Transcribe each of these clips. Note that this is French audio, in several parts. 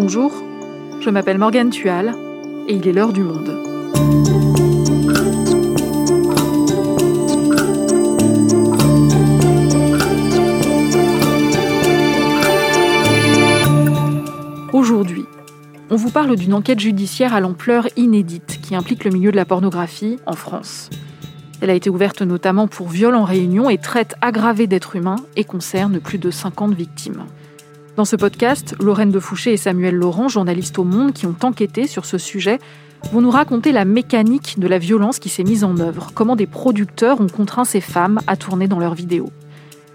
Bonjour, je m'appelle Morgane Tual et il est l'heure du monde. Aujourd'hui, on vous parle d'une enquête judiciaire à l'ampleur inédite qui implique le milieu de la pornographie en France. Elle a été ouverte notamment pour viol en réunion et traite aggravé d'êtres humains et concerne plus de 50 victimes. Dans ce podcast, Lorraine de Fouché et Samuel Laurent, journalistes au Monde qui ont enquêté sur ce sujet, vont nous raconter la mécanique de la violence qui s'est mise en œuvre, comment des producteurs ont contraint ces femmes à tourner dans leurs vidéos.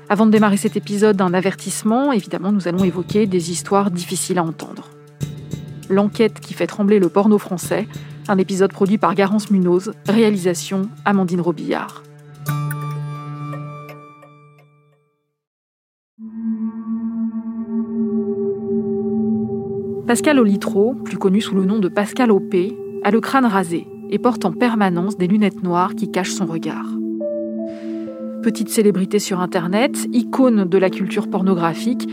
Avant de démarrer cet épisode, un avertissement, évidemment, nous allons évoquer des histoires difficiles à entendre. L'enquête qui fait trembler le porno français, un épisode produit par Garance Munoz, réalisation Amandine Robillard. Pascal Olitro, plus connu sous le nom de Pascal OP, a le crâne rasé et porte en permanence des lunettes noires qui cachent son regard. Petite célébrité sur Internet, icône de la culture pornographique,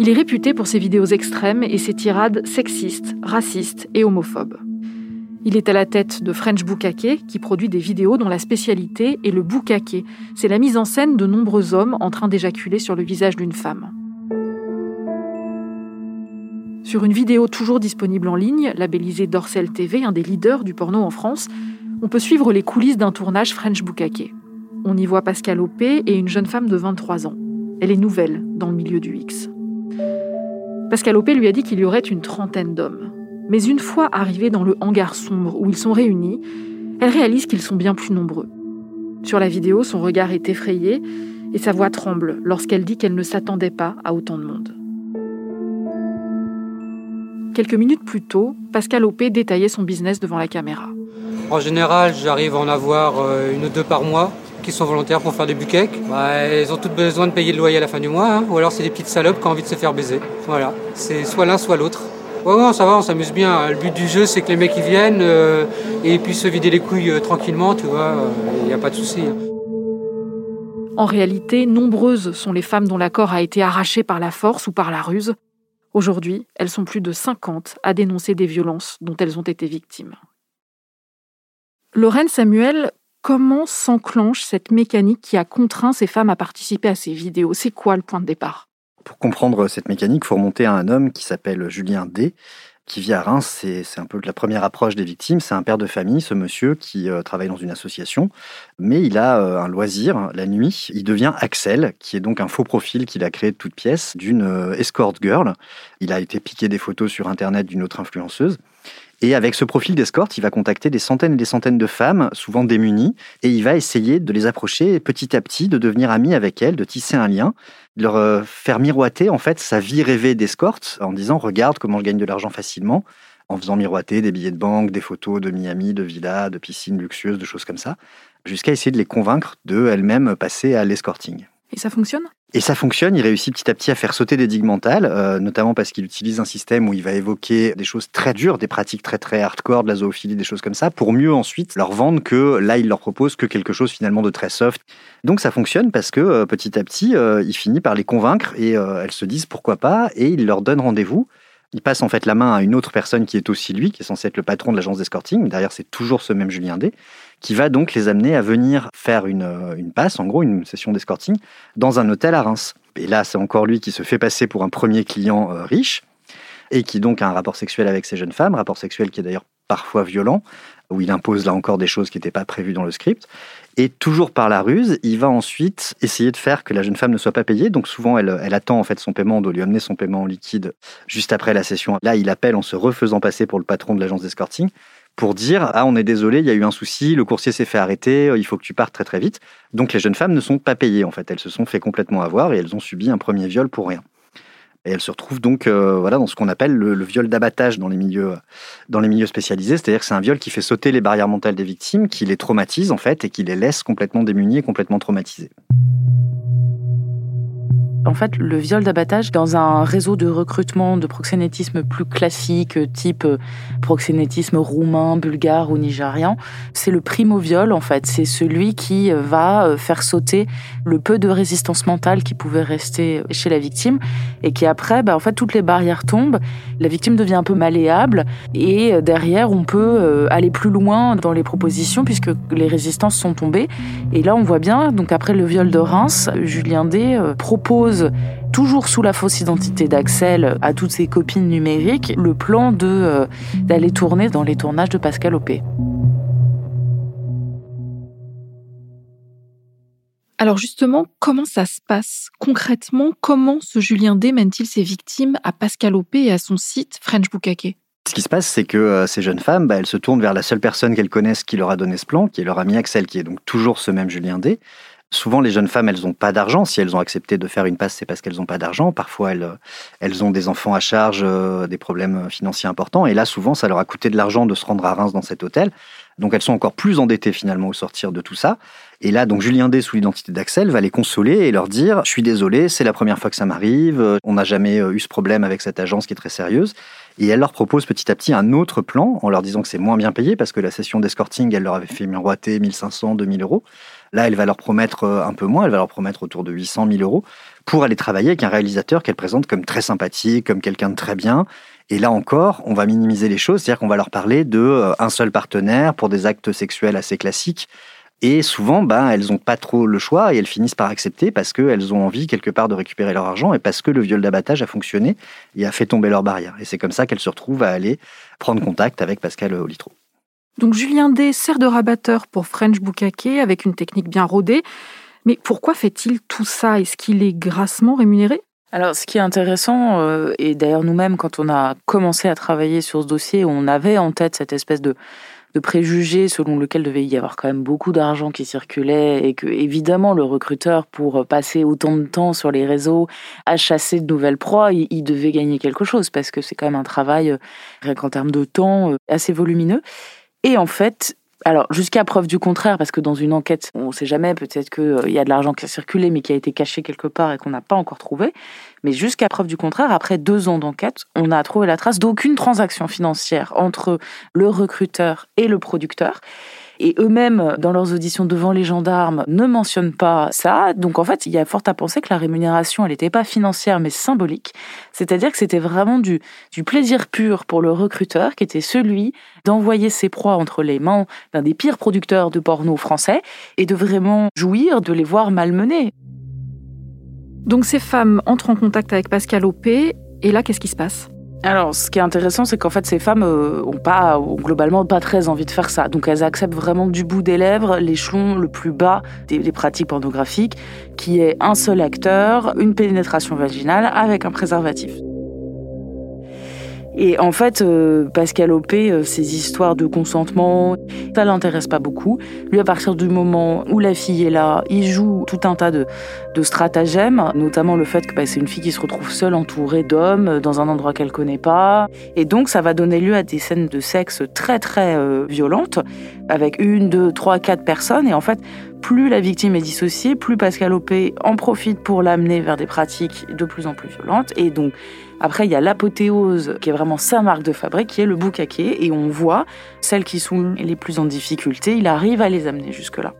il est réputé pour ses vidéos extrêmes et ses tirades sexistes, racistes et homophobes. Il est à la tête de French Bukake, qui produit des vidéos dont la spécialité est le bukake. C'est la mise en scène de nombreux hommes en train d'éjaculer sur le visage d'une femme. Sur une vidéo toujours disponible en ligne, labellisée Dorsel TV, un des leaders du porno en France, on peut suivre les coulisses d'un tournage French Bukake. On y voit Pascal Opé et une jeune femme de 23 ans. Elle est nouvelle dans le milieu du X. Pascal Opé lui a dit qu'il y aurait une trentaine d'hommes. Mais une fois arrivée dans le hangar sombre où ils sont réunis, elle réalise qu'ils sont bien plus nombreux. Sur la vidéo, son regard est effrayé et sa voix tremble lorsqu'elle dit qu'elle ne s'attendait pas à autant de monde. Quelques minutes plus tôt, Pascal Opé détaillait son business devant la caméra. En général, j'arrive à en avoir euh, une ou deux par mois qui sont volontaires pour faire des buquecs. Bah, elles ont toutes besoin de payer le loyer à la fin du mois, hein. ou alors c'est des petites salopes qui ont envie de se faire baiser. Voilà, c'est soit l'un, soit l'autre. Ouais, ça va, on s'amuse bien. Le but du jeu, c'est que les mecs ils viennent euh, et puissent se vider les couilles euh, tranquillement, tu vois, il n'y a pas de souci. Hein. En réalité, nombreuses sont les femmes dont l'accord a été arraché par la force ou par la ruse, Aujourd'hui, elles sont plus de 50 à dénoncer des violences dont elles ont été victimes. Lorraine Samuel, comment s'enclenche cette mécanique qui a contraint ces femmes à participer à ces vidéos? C'est quoi le point de départ? Pour comprendre cette mécanique, il faut remonter à un homme qui s'appelle Julien D, qui vit à Reims. C'est un peu la première approche des victimes. C'est un père de famille, ce monsieur, qui euh, travaille dans une association. Mais il a euh, un loisir, la nuit. Il devient Axel, qui est donc un faux profil qu'il a créé de toute pièce d'une euh, escort girl. Il a été piqué des photos sur Internet d'une autre influenceuse. Et avec ce profil d'escorte, il va contacter des centaines et des centaines de femmes, souvent démunies, et il va essayer de les approcher petit à petit, de devenir ami avec elles, de tisser un lien, de leur euh, faire miroiter en fait sa vie rêvée d'escorte en disant regarde comment je gagne de l'argent facilement, en faisant miroiter des billets de banque, des photos de Miami, de villas, de piscines luxueuses, de choses comme ça, jusqu'à essayer de les convaincre de elles-mêmes passer à l'escorting. Et ça fonctionne? Et ça fonctionne, il réussit petit à petit à faire sauter des digues mentales, euh, notamment parce qu'il utilise un système où il va évoquer des choses très dures, des pratiques très très hardcore, de la zoophilie, des choses comme ça, pour mieux ensuite leur vendre que là, il leur propose que quelque chose finalement de très soft. Donc ça fonctionne parce que euh, petit à petit, euh, il finit par les convaincre et elles se disent pourquoi pas, et il leur donne rendez-vous. Il passe en fait la main à une autre personne qui est aussi lui, qui est censé être le patron de l'agence d'escorting. Derrière, c'est toujours ce même Julien D qui va donc les amener à venir faire une, euh, une passe, en gros une session d'escorting, dans un hôtel à Reims. Et là, c'est encore lui qui se fait passer pour un premier client euh, riche et qui donc a un rapport sexuel avec ces jeunes femmes, rapport sexuel qui est d'ailleurs parfois violent, où il impose là encore des choses qui n'étaient pas prévues dans le script. Et toujours par la ruse, il va ensuite essayer de faire que la jeune femme ne soit pas payée. Donc souvent, elle, attend en fait son paiement, on doit lui amener son paiement en liquide juste après la session. Là, il appelle en se refaisant passer pour le patron de l'agence d'escorting pour dire ah on est désolé, il y a eu un souci, le coursier s'est fait arrêter, il faut que tu partes très très vite. Donc les jeunes femmes ne sont pas payées en fait, elles se sont fait complètement avoir et elles ont subi un premier viol pour rien. Et elles se retrouvent donc euh, voilà dans ce qu'on appelle le, viol d'abattage dans les milieux dans les milieux spécialisés, c'est-à-dire que c'est un viol qui fait sauter les barrières mentales des victimes, qui les traumatise en fait et qui les laisse complètement démunies et complètement traumatisées. En fait, le viol d'abattage dans un réseau de recrutement de proxénétisme plus classique, type euh, proxénétisme roumain, bulgare ou nigérian, c'est le primo viol en fait. C'est celui qui euh, va euh, faire sauter le peu de résistance mentale qui pouvait rester chez la victime et qui après, bah, en fait, toutes les barrières tombent. La victime devient un peu malléable et derrière, on peut aller plus loin dans les propositions puisque les résistances sont tombées. Et là, on voit bien, donc après le viol de Reims, Julien D propose toujours sous la fausse identité d'Axel à toutes ses copines numériques, le plan de euh, d'aller tourner dans les tournages de Pascal Opé. Alors justement, comment ça se passe concrètement? Comment ce Julien D mène-t-il ses victimes à Pascal Opé et à son site French Bukake ce qui se passe, c'est que euh, ces jeunes femmes, bah, elles se tournent vers la seule personne qu'elles connaissent qui leur a donné ce plan, qui est leur ami Axel, qui est donc toujours ce même Julien D. Souvent, les jeunes femmes, elles n'ont pas d'argent. Si elles ont accepté de faire une passe, c'est parce qu'elles n'ont pas d'argent. Parfois, elles, elles ont des enfants à charge, euh, des problèmes financiers importants. Et là, souvent, ça leur a coûté de l'argent de se rendre à Reims dans cet hôtel. Donc, elles sont encore plus endettées finalement au sortir de tout ça. Et là, donc, Julien D, sous l'identité d'Axel, va les consoler et leur dire Je suis désolé, c'est la première fois que ça m'arrive. On n'a jamais euh, eu ce problème avec cette agence qui est très sérieuse. Et elle leur propose petit à petit un autre plan en leur disant que c'est moins bien payé parce que la session d'escorting, elle leur avait fait miroiter 1500, 2000 euros. Là, elle va leur promettre euh, un peu moins, elle va leur promettre autour de 800 000 euros pour aller travailler avec un réalisateur qu'elle présente comme très sympathique, comme quelqu'un de très bien. Et là encore, on va minimiser les choses, c'est-à-dire qu'on va leur parler de euh, un seul partenaire pour des actes sexuels assez classiques. Et souvent, ben, elles n'ont pas trop le choix et elles finissent par accepter parce qu'elles ont envie quelque part de récupérer leur argent et parce que le viol d'abattage a fonctionné et a fait tomber leur barrière. Et c'est comme ça qu'elles se retrouvent à aller prendre contact avec Pascal Olitro. Donc Julien D sert de rabatteur pour French Bukake avec une technique bien rodée. Mais pourquoi fait-il tout ça? Est-ce qu'il est grassement rémunéré? Alors, ce qui est intéressant, euh, et d'ailleurs nous-mêmes, quand on a commencé à travailler sur ce dossier, on avait en tête cette espèce de, de préjugé selon lequel devait y avoir quand même beaucoup d'argent qui circulait et que, évidemment, le recruteur, pour passer autant de temps sur les réseaux à chasser de nouvelles proies, il, il devait gagner quelque chose parce que c'est quand même un travail, euh, rien qu'en termes de temps, euh, assez volumineux. Et en fait, alors, jusqu'à preuve du contraire, parce que dans une enquête, on ne sait jamais, peut-être qu'il euh, y a de l'argent qui a circulé, mais qui a été caché quelque part et qu'on n'a pas encore trouvé. Mais jusqu'à preuve du contraire, après deux ans d'enquête, on n'a trouvé la trace d'aucune transaction financière entre le recruteur et le producteur. Et eux-mêmes, dans leurs auditions devant les gendarmes, ne mentionnent pas ça. Donc en fait, il y a fort à penser que la rémunération, elle n'était pas financière, mais symbolique. C'est-à-dire que c'était vraiment du, plaisir pur pour le recruteur, qui était celui d'envoyer ses proies entre les mains d'un des pires producteurs de porno français et de vraiment jouir de les voir malmenés. Donc ces femmes entrent en contact avec Pascal Opé, et là, qu'est-ce qui se passe? Alors, ce qui est intéressant, c'est qu'en fait, ces femmes euh, ont pas, ont globalement pas très envie de faire ça. Donc, elles acceptent vraiment du bout des lèvres l'échelon le plus bas des, des, pratiques pornographiques, qui est un seul acteur, une pénétration vaginale avec un préservatif. Et en fait, euh, Pascal Opé, euh, ces histoires de consentement, ça l'intéresse pas beaucoup. Lui, à partir du moment où la fille est là, il joue tout un tas de, stratagèmes, notamment le fait que bah, c'est une fille qui se retrouve seule, entourée d'hommes, euh, dans un endroit qu'elle connaît pas. Et donc, ça va donner lieu à des scènes de sexe très, très violentes, avec une, deux, trois, quatre personnes. Et en fait, plus la victime est dissociée, plus Pascal Opé en profite pour l'amener vers des pratiques de plus en plus violentes. Et donc, après, il y a l'apothéose, qui est vraiment sa marque de fabrique, qui est le boucaquet, et on voit celles qui sont les plus en difficulté, il arrive à les amener jusque-là.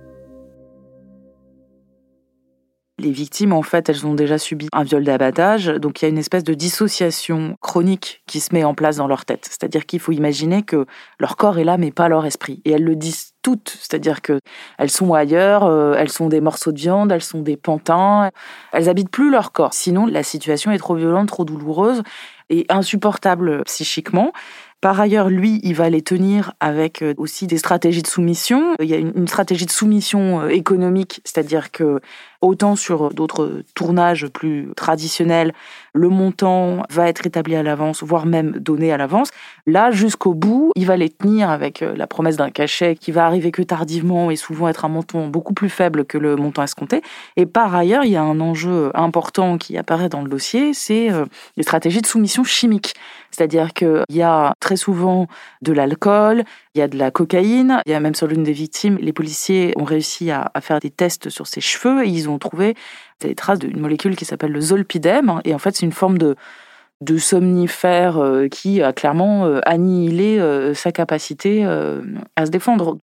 Les victimes, en fait, elles ont déjà subi un viol d'abattage, donc il y a une espèce de dissociation chronique qui se met en place dans leur tête. C'est-à-dire qu'il faut imaginer que leur corps est là, mais pas leur esprit. Et elles le disent toutes, c'est-à-dire que elles sont ailleurs, euh, elles sont des morceaux de viande, elles sont des pantins, elles habitent plus leur corps. Sinon, la situation est trop violente, trop douloureuse et insupportable psychiquement. Par ailleurs, lui, il va les tenir avec euh, aussi des stratégies de soumission. Il y a une stratégie de soumission euh, économique, c'est-à-dire que autant sur d'autres tournages plus traditionnels, le montant va être établi à l'avance, voire même donné à l'avance. Là, jusqu'au bout, il va les tenir avec euh, la promesse d'un cachet qui va arriver que tardivement et souvent être un montant beaucoup plus faible que le montant escompté. Et par ailleurs, il y a un enjeu important qui apparaît dans le dossier, c'est les stratégies de soumission chimique. C'est-à-dire qu'il y a très souvent de l'alcool, il y a de la cocaïne, il y a même sur l'une des victimes, les policiers ont réussi à, faire des tests sur ses cheveux ils ont trouvé des traces d'une molécule qui s'appelle le zolpidem. Hein, et en fait, c'est une forme de, somnifère euh, qui a clairement euh, annihilé euh, sa capacité à se défendre.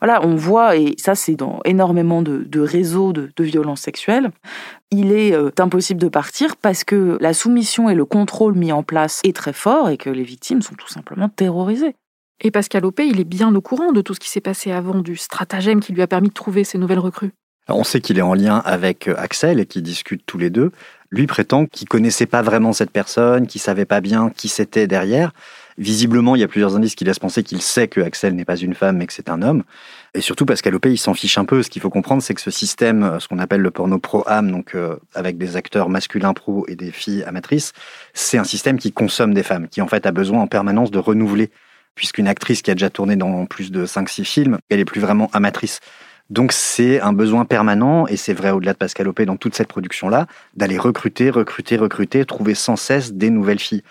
Voilà, on voit, et ça c'est dans énormément de, réseaux de, de violences sexuelles, il est impossible de partir parce que la soumission et le contrôle mis en place est très fort et que les victimes sont tout simplement terrorisées. Et Pascal Opé, il est bien au courant de tout ce qui s'est passé avant, du stratagème qui lui a permis de trouver ces nouvelles recrues. On sait qu'il est en lien avec Axel et qu'ils discutent tous les deux. Lui prétend qu'il connaissait pas vraiment cette personne, qu'il savait pas bien qui c'était derrière. Visiblement, il y a plusieurs indices qui laissent penser qu'il sait que Axel n'est pas une femme, mais que c'est un homme. Et surtout qu'à l'OP, il s'en fiche un peu. Ce qu'il faut comprendre, c'est que ce système, ce qu'on appelle le porno pro-âme, donc euh, avec des acteurs masculins pro et des filles amatrices, c'est un système qui consomme des femmes, qui en fait a besoin en permanence de renouveler. Puisqu'une actrice qui a déjà tourné dans plus de 5-6 films, elle est plus vraiment amatrice. Donc c'est un besoin permanent, et c'est vrai au-delà de Pascal Opé dans toute cette production-là, d'aller recruter, recruter, recruter, trouver sans cesse des nouvelles filles.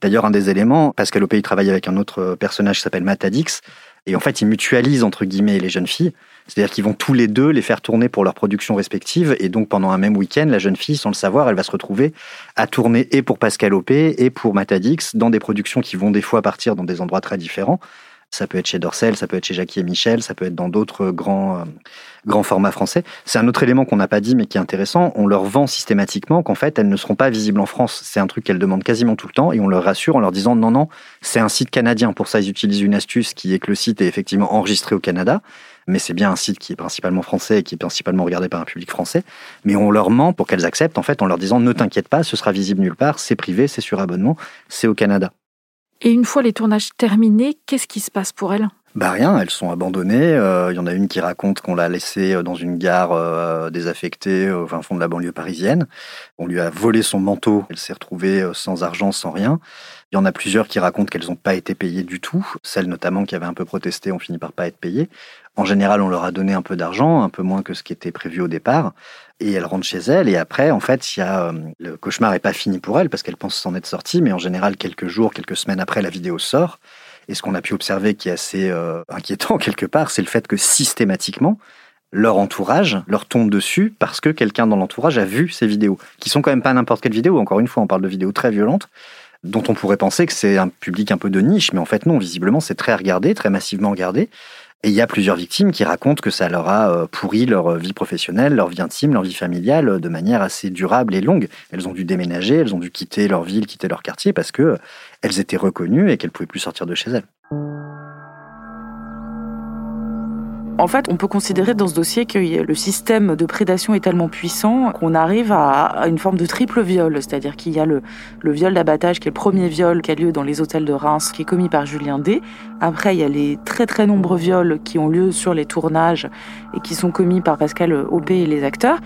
D'ailleurs, un des éléments, Pascal Opé il travaille avec un autre personnage qui s'appelle Matadix, et en fait il mutualise entre guillemets les jeunes filles, c'est-à-dire qu'ils vont tous les deux les faire tourner pour leur production respective, et donc pendant un même week-end, la jeune fille, sans le savoir, elle va se retrouver à tourner et pour Pascal Opé et pour Matadix dans des productions qui vont des fois partir dans des endroits très différents. Ça peut être chez Dorsel, ça peut être chez Jackie et Michel, ça peut être dans d'autres grands, euh, grands formats français. C'est un autre élément qu'on n'a pas dit mais qui est intéressant. On leur vend systématiquement qu'en fait, elles ne seront pas visibles en France. C'est un truc qu'elles demandent quasiment tout le temps et on leur rassure en leur disant non, non, c'est un site canadien. Pour ça, ils utilisent une astuce qui est que le site est effectivement enregistré au Canada mais c'est bien un site qui est principalement français et qui est principalement regardé par un public français. Mais on leur ment pour qu'elles acceptent, en fait, en leur disant ne t'inquiète pas, ce sera visible nulle part, c'est privé, c'est sur abonnement, c'est au Canada. Et une fois les tournages terminés, qu'est-ce qui se passe pour elles? Bah rien, elles sont abandonnées. Euh, il y en a une qui raconte qu'on l'a laissée euh, dans une gare euh, désaffectée au fond de la banlieue parisienne. On lui a volé son manteau. Elle s'est retrouvée sans argent, sans rien. Il y en a plusieurs qui racontent qu'elles n'ont pas été payées du tout. Celles notamment qui avaient un peu protesté ont fini par pas être payées. En général, on leur a donné un peu d'argent, un peu moins que ce qui était prévu au départ et elle rentre chez elle. Et après, en fait, euh, le cauchemar n'est pas fini pour elle parce qu'elle pense s'en être sortie, mais en général, quelques jours, quelques semaines après, la vidéo sort. Et ce qu'on a pu observer qui est assez euh, inquiétant quelque part, c'est le fait que systématiquement, leur entourage leur tombe dessus parce que quelqu'un dans l'entourage a vu ces vidéos, qui sont quand même pas n'importe quelle vidéo. Encore une fois, on parle de vidéos très violentes, dont on pourrait penser que c'est un public un peu de niche, mais en fait non, visiblement c'est très regardé, très massivement regardé. Et il y a plusieurs victimes qui racontent que ça leur a euh, pourri leur vie professionnelle, leur vie intime, leur vie familiale euh, de manière assez durable et longue. Elles ont dû déménager, elles ont dû quitter leur ville, quitter leur quartier parce que elles étaient reconnues et qu'elles pouvaient plus sortir de chez elles. En fait, on peut considérer dans ce dossier que le système de prédation est tellement puissant qu'on arrive à une forme de triple viol, c'est-à-dire qu'il y a le, viol d'abattage qui est le premier viol qui a lieu dans les hôtels de Reims, qui est commis par Julien D. Après, il y a les très très nombreux viols qui ont lieu sur les tournages et qui sont commis par Pascal Aubé et les acteurs.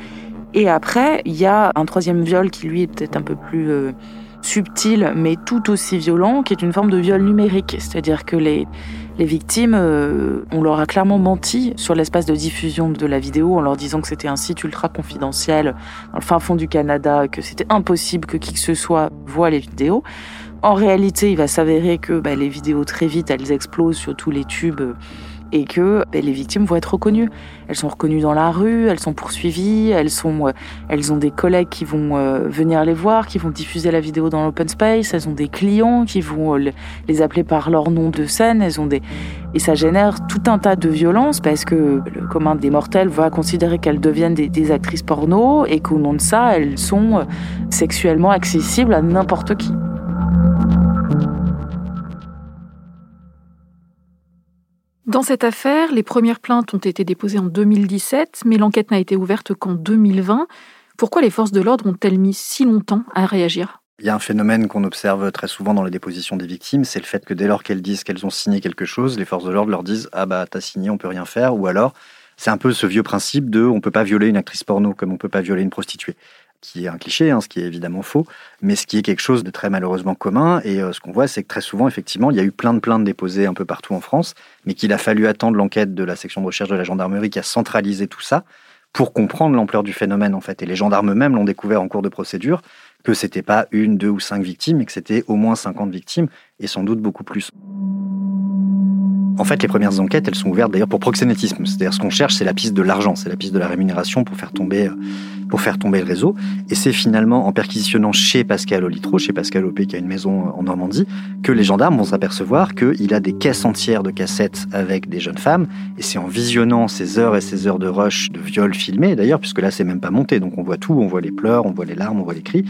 Et après, il y a un troisième viol qui lui est peut-être un peu plus euh, subtil, mais tout aussi violent, qui est une forme de viol numérique, c'est-à-dire que les les victimes, euh, on leur a clairement menti sur l'espace de diffusion de la vidéo en leur disant que c'était un site ultra confidentiel dans le fin fond du Canada, que c'était impossible que qui que ce soit voit les vidéos. En réalité, il va s'avérer que bah, les vidéos très vite, elles explosent sur tous les tubes et que ben, les victimes vont être reconnues. Elles sont reconnues dans la rue, elles sont poursuivies, elles, sont, euh, elles ont des collègues qui vont euh, venir les voir, qui vont diffuser la vidéo dans l'open space, elles ont des clients qui vont euh, les appeler par leur nom de scène, elles ont des... Et ça génère tout un tas de violences parce que le commun des mortels va considérer qu'elles deviennent des, des actrices porno et qu'au nom de ça, elles sont sexuellement accessibles à n'importe qui. Dans cette affaire, les premières plaintes ont été déposées en 2017, mais l'enquête n'a été ouverte qu'en 2020. Pourquoi les forces de l'ordre ont-elles mis si longtemps à réagir? Il y a un phénomène qu'on observe très souvent dans les dépositions des victimes, c'est le fait que dès lors qu'elles disent qu'elles ont signé quelque chose, les forces de l'ordre leur disent ah bah t'as signé, on peut rien faire, ou alors c'est un peu ce vieux principe de on peut pas violer une actrice porno comme on peut pas violer une prostituée qui est un cliché, hein, ce qui est évidemment faux, mais ce qui est quelque chose de très malheureusement commun. Et euh, ce qu'on voit, c'est que très souvent, effectivement, il y a eu plein de plaintes déposées un peu partout en France, mais qu'il a fallu attendre l'enquête de la section de recherche de la gendarmerie qui a centralisé tout ça pour comprendre l'ampleur du phénomène, en fait. Et les gendarmes eux-mêmes l'ont découvert en cours de procédure, que c'était pas une, deux ou cinq victimes, mais que c'était au moins 50 victimes, et sans doute beaucoup plus. En fait, les premières enquêtes, elles sont ouvertes d'ailleurs pour proxénétisme. C'est-à-dire, ce qu'on cherche, c'est la piste de l'argent, c'est la piste de la rémunération pour faire tomber, euh, pour faire tomber le réseau. Et c'est finalement en perquisitionnant chez Pascal Olitro, chez Pascal Opé, qui a une maison en Normandie, que les gendarmes vont s'apercevoir qu'il a des caisses entières de cassettes avec des jeunes femmes. Et c'est en visionnant ces heures et ces heures de rush, de viol filmés d'ailleurs, puisque là, c'est même pas monté. Donc on voit tout, on voit les pleurs, on voit les larmes, on voit les cris,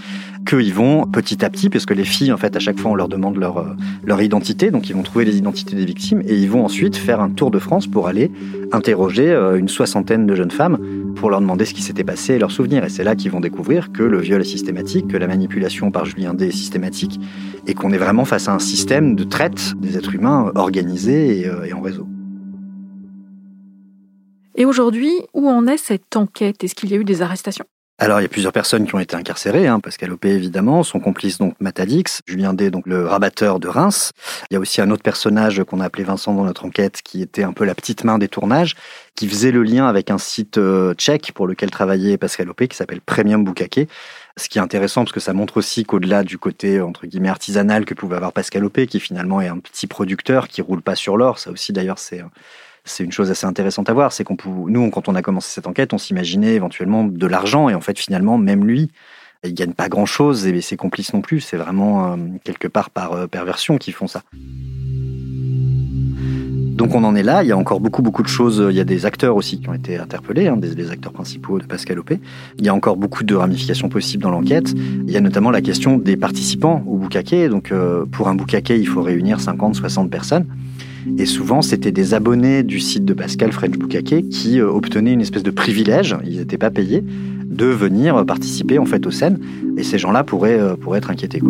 qu'ils vont petit à petit, puisque les filles, en fait, à chaque fois, on leur demande leur, euh, leur identité. Donc ils vont trouver les identités des victimes et ils vont ensuite faire un tour de France pour aller interroger euh, une soixantaine de jeunes femmes pour leur demander ce qui s'était passé et leurs souvenirs. Et c'est là qu'ils vont découvrir que le viol est systématique, que la manipulation par Julien D est systématique et qu'on est vraiment face à un système de traite des êtres humains organisé et, euh, et en réseau. Et aujourd'hui, où en est cette enquête? Est-ce qu'il y a eu des arrestations? Alors, il y a plusieurs personnes qui ont été incarcérées. Hein, Pascal Opé, évidemment, son complice, donc Matadix, Julien D, donc le rabatteur de Reims. Il y a aussi un autre personnage qu'on a appelé Vincent dans notre enquête, qui était un peu la petite main des tournages, qui faisait le lien avec un site euh, tchèque pour lequel travaillait Pascal Opé, qui s'appelle Premium Bukake. Ce qui est intéressant, parce que ça montre aussi qu'au-delà du côté, entre guillemets, artisanal que pouvait avoir Pascal Opé, qui finalement est un petit producteur qui roule pas sur l'or, ça aussi d'ailleurs c'est c'est une chose assez intéressante à voir, c'est qu'on nous, quand on a commencé cette enquête, on s'imaginait éventuellement de l'argent, et en fait, finalement, même lui, il gagne pas grand-chose, et ses complices non plus. C'est vraiment euh, quelque part par euh, perversion qu'ils font ça. Donc on en est là, il y a encore beaucoup beaucoup de choses, il y a des acteurs aussi qui ont été interpellés, hein, des, acteurs principaux de Pascal Opé. Il y a encore beaucoup de ramifications possibles dans l'enquête. Il y a notamment la question des participants au boucaquet. Donc euh, pour un boucaquet, il faut réunir 50, 60 personnes. Et souvent, c'était des abonnés du site de Pascal French Bukake qui euh, obtenaient une espèce de privilège, ils n'étaient pas payés, de venir participer en fait aux scènes. Et ces gens-là pourraient, euh, être inquiétés.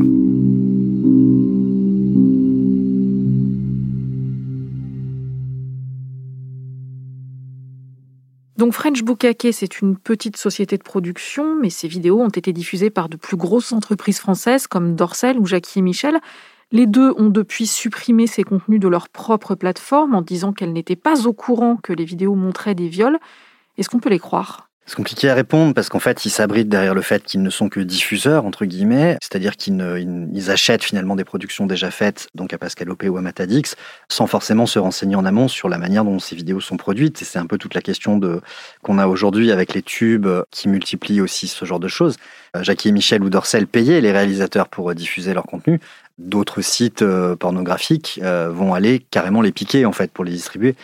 Donc French Bukake, c'est une petite société de production, mais ces vidéos ont été diffusées par de plus grosses entreprises françaises comme Dorsel ou Jackie et Michel. Les deux ont depuis supprimé ces contenus de leur propre plateforme en disant qu'elles n'étaient pas au courant que les vidéos montraient des viols. Est-ce qu'on peut les croire? C'est compliqué à répondre parce qu'en fait, ils s'abritent derrière le fait qu'ils ne sont que diffuseurs, entre guillemets, c'est-à-dire qu'ils ils achètent finalement des productions déjà faites, donc à Pascal Opé ou à Matadix, sans forcément se renseigner en amont sur la manière dont ces vidéos sont produites. Et c'est un peu toute la question qu'on a aujourd'hui avec les tubes qui multiplient aussi ce genre de choses. Euh, Jackie et Michel ou Dorcel payaient les réalisateurs pour diffuser leur contenu d'autres sites euh, pornographiques euh, vont aller carrément les piquer en fait pour les distribuer.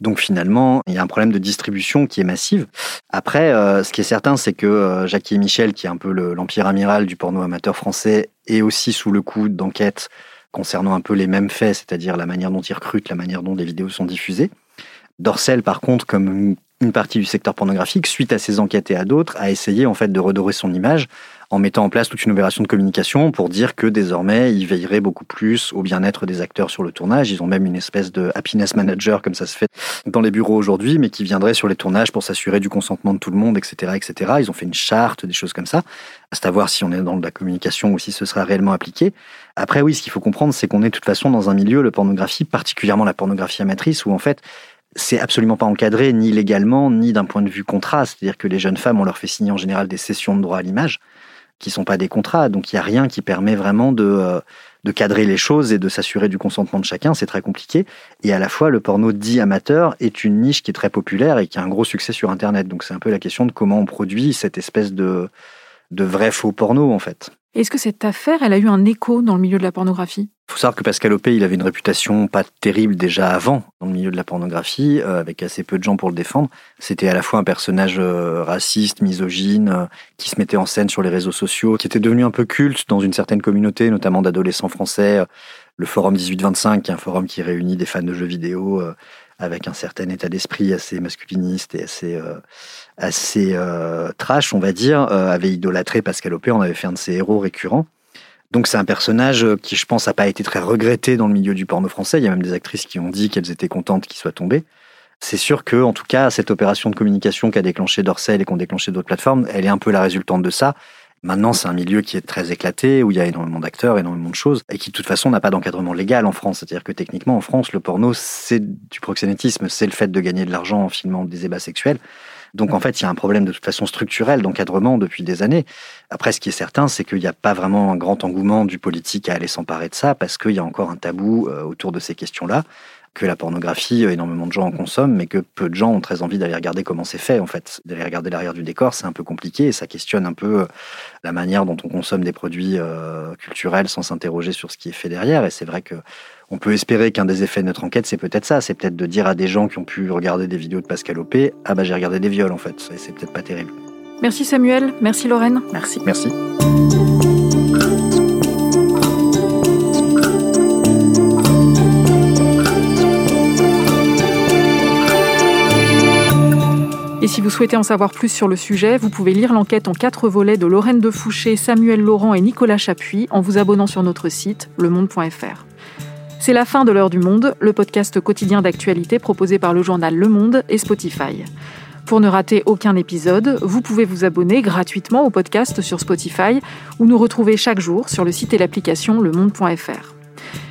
Donc finalement, il y a un problème de distribution qui est massive. Après, euh, ce qui est certain, c'est que Jackie et Michel, qui est un peu l'empire amiral du porno amateur français, est aussi sous le coup d'enquêtes concernant un peu les mêmes faits, c'est-à-dire la manière dont ils recrutent, la manière dont les vidéos sont diffusées. Dorcel, par contre, comme une partie du secteur pornographique, suite à ces enquêtes et à d'autres, a essayé en fait de redorer son image en mettant en place toute une opération de communication pour dire que désormais, ils veilleraient beaucoup plus au bien-être des acteurs sur le tournage. Ils ont même une espèce de happiness manager, comme ça se fait dans les bureaux aujourd'hui, mais qui viendrait sur les tournages pour s'assurer du consentement de tout le monde, etc., etc. Ils ont fait une charte, des choses comme ça. À voir si on est dans la communication ou si ce sera réellement appliqué. Après, oui, ce qu'il faut comprendre, c'est qu'on est de toute façon dans un milieu, le pornographie, particulièrement la pornographie amatrice, où en fait, c'est absolument pas encadré, ni légalement, ni d'un point de vue contrat. C'est-à-dire que les jeunes femmes, on leur fait signer en général des sessions de droit à l'image qui sont pas des contrats. Donc il y a rien qui permet vraiment de, euh, de cadrer les choses et de s'assurer du consentement de chacun. C'est très compliqué. Et à la fois, le porno dit amateur est une niche qui est très populaire et qui a un gros succès sur Internet. Donc c'est un peu la question de comment on produit cette espèce de, de vrai faux porno en fait. Est-ce que cette affaire, elle a eu un écho dans le milieu de la pornographie? Il faut savoir que Pascal Opé, il avait une réputation pas terrible déjà avant dans le milieu de la pornographie, euh, avec assez peu de gens pour le défendre. C'était à la fois un personnage euh, raciste, misogyne, euh, qui se mettait en scène sur les réseaux sociaux, qui était devenu un peu culte dans une certaine communauté, notamment d'adolescents français. Le forum 1825, qui est un forum qui réunit des fans de jeux vidéo avec un certain état d'esprit assez masculiniste et assez, euh, assez euh, trash, on va dire, euh, avait idolâtré Pascal Opé, on avait fait un de ses héros récurrents. Donc c'est un personnage qui, je pense, n'a pas été très regretté dans le milieu du porno français. Il y a même des actrices qui ont dit qu'elles étaient contentes qu'il soit tombé. C'est sûr que, en tout cas, cette opération de communication qu'a déclenché Dorsel et qu'ont déclenché d'autres plateformes, elle est un peu la résultante de ça. Maintenant, c'est un milieu qui est très éclaté, où il y a énormément d'acteurs, énormément de choses, et qui de toute façon n'a pas d'encadrement légal en France. C'est-à-dire que techniquement, en France, le porno, c'est du proxénétisme, c'est le fait de gagner de l'argent en filmant des ébats sexuels. Donc en fait, il y a un problème de toute façon structurel d'encadrement depuis des années. Après, ce qui est certain, c'est qu'il n'y a pas vraiment un grand engouement du politique à aller s'emparer de ça, parce qu'il y a encore un tabou euh, autour de ces questions-là. Que la pornographie, énormément de gens en consomment, mais que peu de gens ont très envie d'aller regarder comment c'est fait en fait. D'aller regarder l'arrière du décor, c'est un peu compliqué et ça questionne un peu la manière dont on consomme des produits culturels sans s'interroger sur ce qui est fait derrière. Et c'est vrai que on peut espérer qu'un des effets de notre enquête, c'est peut-être ça. C'est peut-être de dire à des gens qui ont pu regarder des vidéos de Pascal Opé, ah bah j'ai regardé des viols en fait. C'est peut-être pas terrible. Merci Samuel, merci Lorraine. Merci. Merci. Et si vous souhaitez en savoir plus sur le sujet, vous pouvez lire l'enquête en quatre volets de Lorraine de Fouché, Samuel Laurent et Nicolas Chapuis en vous abonnant sur notre site lemonde.fr. C'est la fin de l'heure du monde, le podcast quotidien d'actualité proposé par le journal Le Monde et Spotify. Pour ne rater aucun épisode, vous pouvez vous abonner gratuitement au podcast sur Spotify ou nous retrouver chaque jour sur le site et l'application lemonde.fr.